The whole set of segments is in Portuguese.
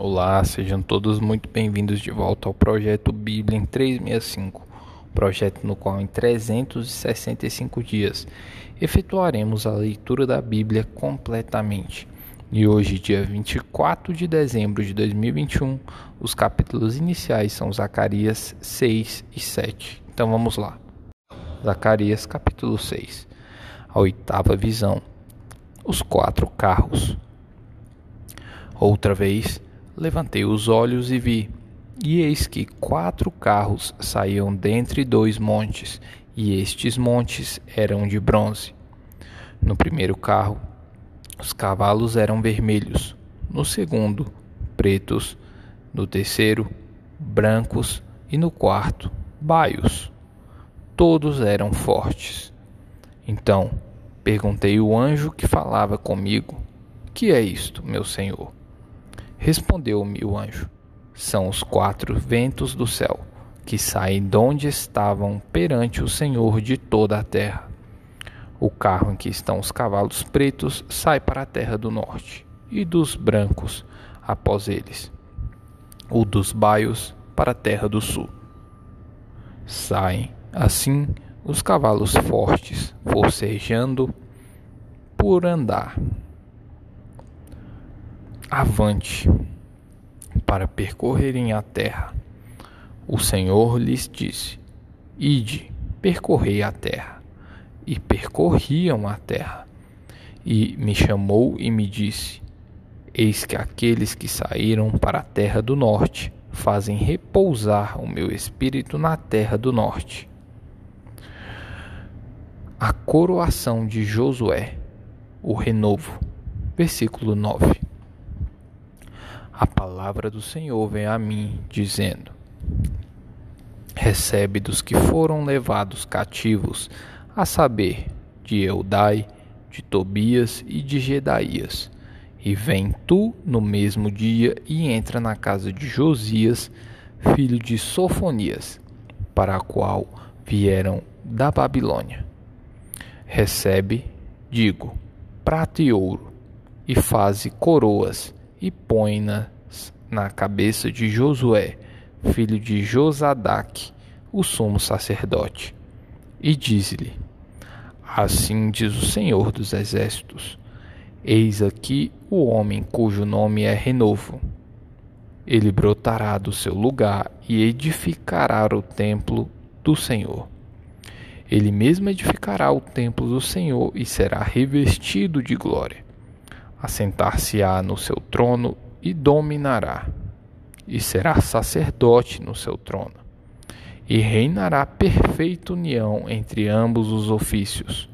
Olá, sejam todos muito bem-vindos de volta ao projeto Bíblia em 365, projeto no qual em 365 dias efetuaremos a leitura da Bíblia completamente. E hoje, dia 24 de dezembro de 2021, os capítulos iniciais são Zacarias 6 e 7. Então vamos lá. Zacarias capítulo 6. A oitava visão. Os quatro carros. Outra vez, levantei os olhos e vi, e eis que quatro carros saíam dentre dois montes, e estes montes eram de bronze. No primeiro carro, os cavalos eram vermelhos, no segundo, pretos, no terceiro, brancos e no quarto, baios. Todos eram fortes. Então perguntei o anjo que falava comigo: Que é isto, meu senhor? Respondeu-me o anjo: São os quatro ventos do céu, que saem de onde estavam perante o Senhor de toda a terra. O carro em que estão os cavalos pretos sai para a terra do norte, e dos brancos após eles. O dos baios para a terra do sul. Saem, assim, os cavalos fortes, forcejando por andar avante para percorrerem a terra. O Senhor lhes disse: Ide, percorrei a terra. E percorriam a terra. E me chamou e me disse: Eis que aqueles que saíram para a terra do norte fazem repousar o meu espírito na terra do norte. A coroação de Josué, o renovo. Versículo 9 a palavra do Senhor vem a mim, dizendo: Recebe dos que foram levados cativos, a saber, de Eudai, de Tobias e de Gedaías. E vem tu no mesmo dia e entra na casa de Josias, filho de Sofonias, para a qual vieram da Babilônia. Recebe, digo, prata e ouro, e faze coroas e põe-nas na cabeça de Josué, filho de Josadaque, o sumo sacerdote. E diz-lhe: Assim diz o Senhor dos Exércitos: Eis aqui o homem cujo nome é Renovo. Ele brotará do seu lugar e edificará o templo do Senhor. Ele mesmo edificará o templo do Senhor e será revestido de glória assentar-se-á no seu trono e dominará, e será sacerdote no seu trono, e reinará perfeita união entre ambos os ofícios.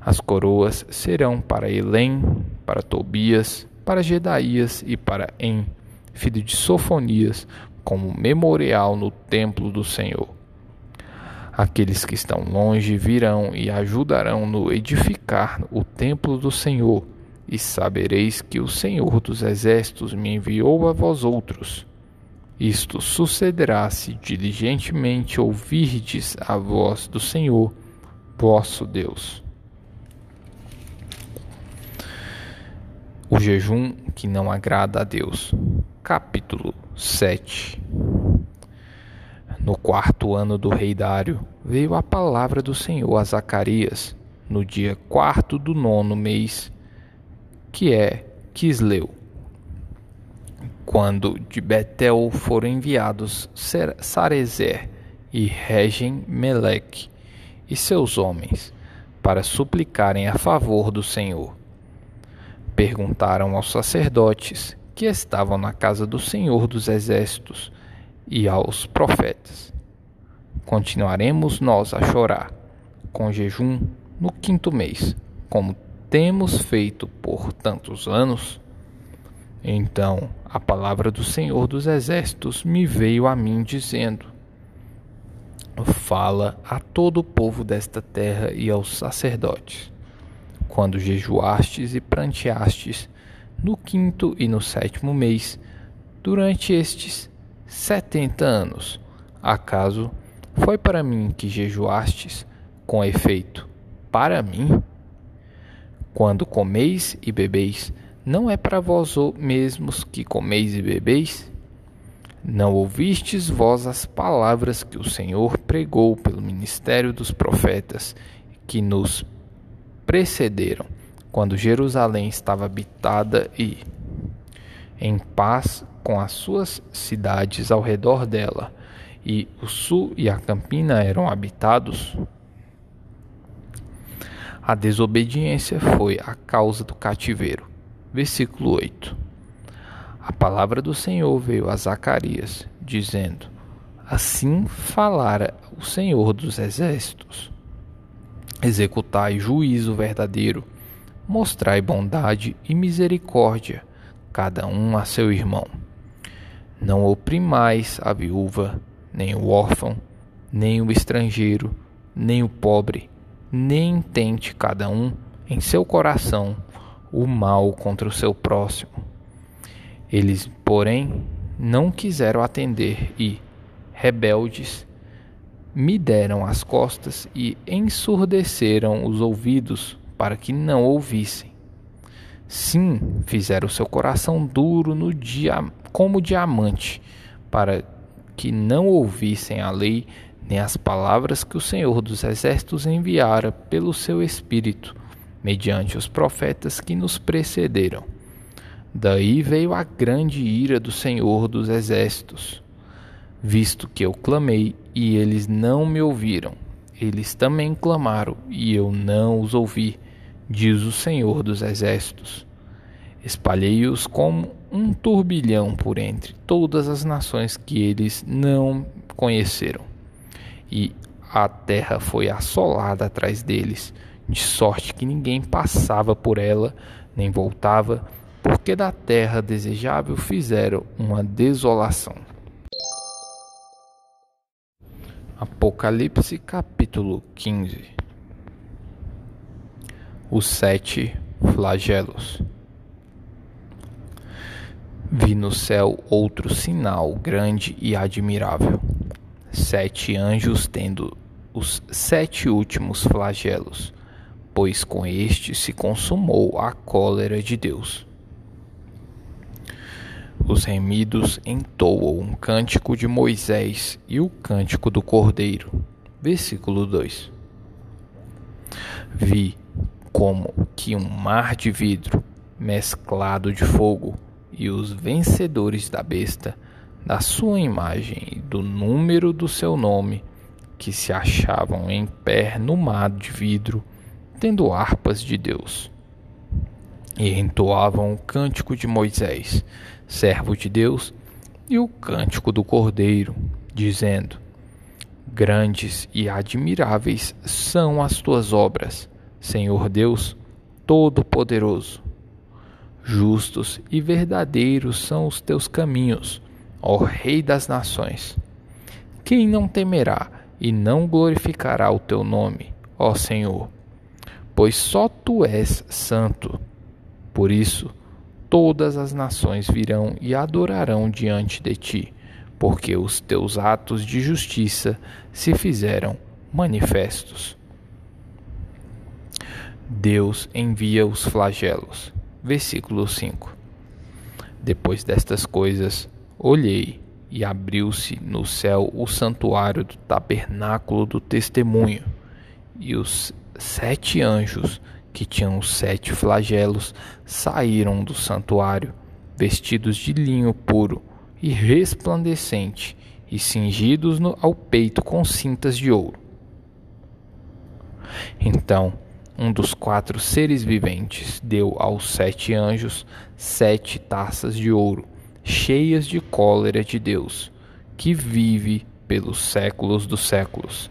As coroas serão para Elém, para Tobias, para Gedaías e para En, filho de Sofonias, como memorial no templo do Senhor. Aqueles que estão longe virão e ajudarão no edificar o templo do Senhor e sabereis que o Senhor dos Exércitos me enviou a vós outros. Isto sucederá se diligentemente ouvirdes a voz do Senhor, vosso Deus. O jejum que não agrada a Deus. Capítulo 7 No quarto ano do rei Dário, veio a palavra do Senhor a Zacarias, no dia quarto do nono mês, que é Quisleu. Quando de Betel foram enviados Sarezer e Regem Meleque e seus homens para suplicarem a favor do Senhor. Perguntaram aos sacerdotes que estavam na casa do Senhor dos Exércitos e aos profetas: Continuaremos nós a chorar com jejum no quinto mês, como temos feito por tantos anos? Então a palavra do Senhor dos Exércitos me veio a mim, dizendo: Fala a todo o povo desta terra e aos sacerdotes. Quando jejuastes e pranteastes, no quinto e no sétimo mês, durante estes setenta anos, acaso foi para mim que jejuastes, com efeito, para mim? Quando comeis e bebeis, não é para vós mesmos que comeis e bebeis? Não ouvistes vós as palavras que o Senhor pregou pelo ministério dos profetas que nos precederam, quando Jerusalém estava habitada e em paz com as suas cidades ao redor dela, e o sul e a campina eram habitados? A desobediência foi a causa do cativeiro. Versículo 8. A palavra do Senhor veio a Zacarias, dizendo: Assim falara o Senhor dos exércitos: Executai juízo verdadeiro, mostrai bondade e misericórdia, cada um a seu irmão. Não oprimais a viúva, nem o órfão, nem o estrangeiro, nem o pobre, nem tente cada um em seu coração o mal contra o seu próximo. Eles, porém, não quiseram atender e, rebeldes, me deram as costas e ensurdeceram os ouvidos para que não ouvissem. Sim, fizeram seu coração duro no dia como diamante, para que não ouvissem a lei nem as palavras que o Senhor dos Exércitos enviara pelo seu Espírito, mediante os profetas que nos precederam. Daí veio a grande ira do Senhor dos Exércitos, visto que eu clamei e eles não me ouviram. Eles também clamaram e eu não os ouvi, diz o Senhor dos Exércitos. Espalhei-os como um turbilhão por entre todas as nações que eles não conheceram e a terra foi assolada atrás deles, de sorte que ninguém passava por ela, nem voltava, porque da terra desejável fizeram uma desolação. Apocalipse capítulo 15 Os sete flagelos. Vi no céu outro sinal grande e admirável sete anjos tendo os sete últimos flagelos, pois com este se consumou a cólera de Deus. Os remidos entoam um cântico de Moisés e o cântico do Cordeiro. Versículo 2. Vi como que um mar de vidro mesclado de fogo e os vencedores da besta da sua imagem e do número do seu nome, que se achavam em pé no mar de vidro, tendo harpas de Deus. E entoavam o cântico de Moisés, servo de Deus, e o cântico do Cordeiro, dizendo: Grandes e admiráveis são as tuas obras, Senhor Deus Todo-Poderoso. Justos e verdadeiros são os teus caminhos ó Rei das nações. Quem não temerá e não glorificará o teu nome, ó Senhor? Pois só tu és santo. Por isso, todas as nações virão e adorarão diante de ti, porque os teus atos de justiça se fizeram manifestos. Deus envia os flagelos. Versículo 5. Depois destas coisas, Olhei, e abriu-se no céu o santuário do tabernáculo do testemunho, e os sete anjos que tinham os sete flagelos saíram do santuário, vestidos de linho puro e resplandecente, e cingidos no, ao peito com cintas de ouro. Então um dos quatro seres viventes deu aos sete anjos sete taças de ouro cheias de cólera de Deus, que vive pelos séculos dos séculos.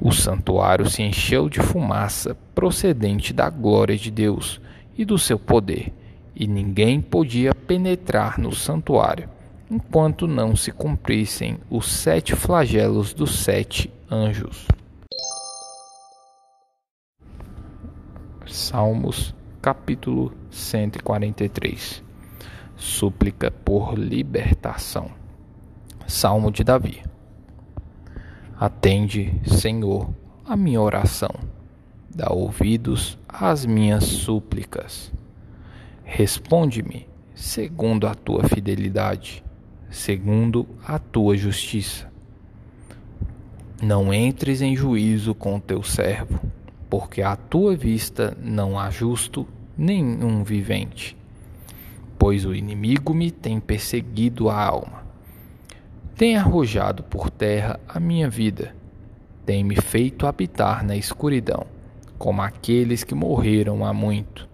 O santuário se encheu de fumaça procedente da glória de Deus e do seu poder, e ninguém podia penetrar no santuário enquanto não se cumprissem os sete flagelos dos sete anjos. Salmos capítulo 143 súplica por libertação. Salmo de Davi. Atende, Senhor, a minha oração. Dá ouvidos às minhas súplicas. Responde-me segundo a tua fidelidade, segundo a tua justiça. Não entres em juízo com teu servo, porque à tua vista não há justo nenhum vivente. Pois o inimigo me tem perseguido a alma, tem arrojado por terra a minha vida, tem me feito habitar na escuridão, como aqueles que morreram há muito.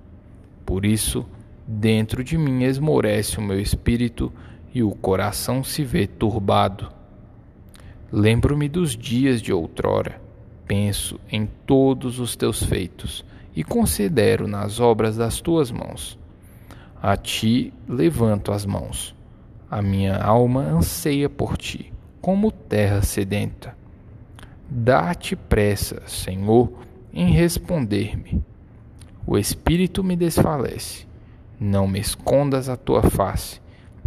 Por isso, Dentro de mim esmorece o meu espírito e o coração se vê turbado. Lembro-me dos dias de outrora, penso em todos os teus feitos e considero nas obras das tuas mãos. A ti levanto as mãos. A minha alma anseia por ti, como terra sedenta. Dá-te pressa, Senhor, em responder-me. O espírito me desfalece não me escondas a tua face,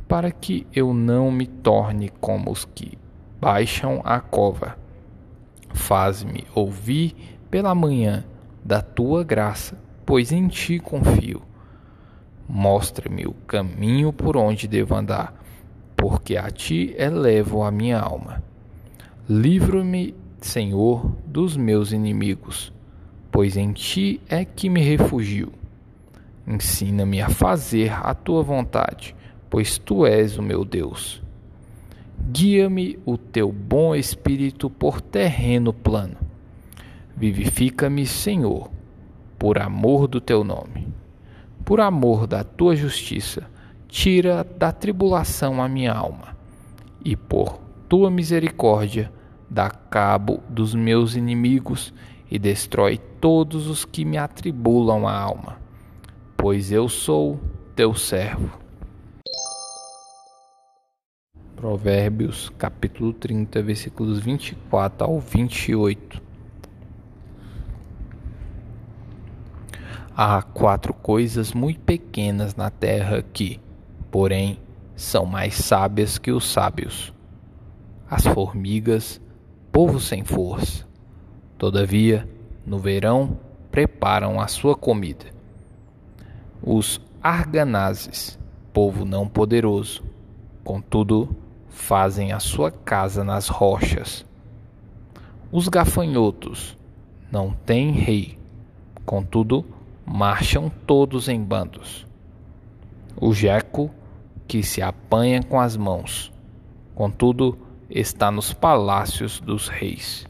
para que eu não me torne como os que baixam a cova. Faz-me ouvir pela manhã da tua graça, pois em ti confio. Mostra-me o caminho por onde devo andar, porque a ti elevo a minha alma. Livra-me, Senhor, dos meus inimigos, pois em ti é que me refugio. Ensina-me a fazer a tua vontade, pois tu és o meu Deus. Guia-me o teu bom espírito por terreno plano. Vivifica-me, Senhor, por amor do teu nome. Por amor da tua justiça, tira da tribulação a minha alma, e por tua misericórdia, dá cabo dos meus inimigos e destrói todos os que me atribulam a alma pois eu sou teu servo. Provérbios capítulo 30, versículos 24 ao 28. Há quatro coisas muito pequenas na terra que, porém, são mais sábias que os sábios. As formigas, povo sem força. Todavia, no verão, preparam a sua comida os arganazes, povo não poderoso, contudo fazem a sua casa nas rochas. Os gafanhotos não têm rei, contudo marcham todos em bandos. O jeco que se apanha com as mãos, contudo está nos palácios dos reis.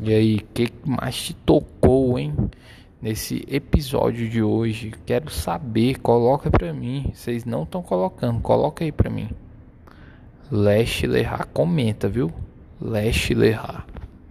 E aí, que mais te tocou, hein? nesse episódio de hoje. Quero saber, coloca para mim. Vocês não estão colocando, coloca aí para mim. Leste Lerrar, comenta, viu? Leste Lerrar.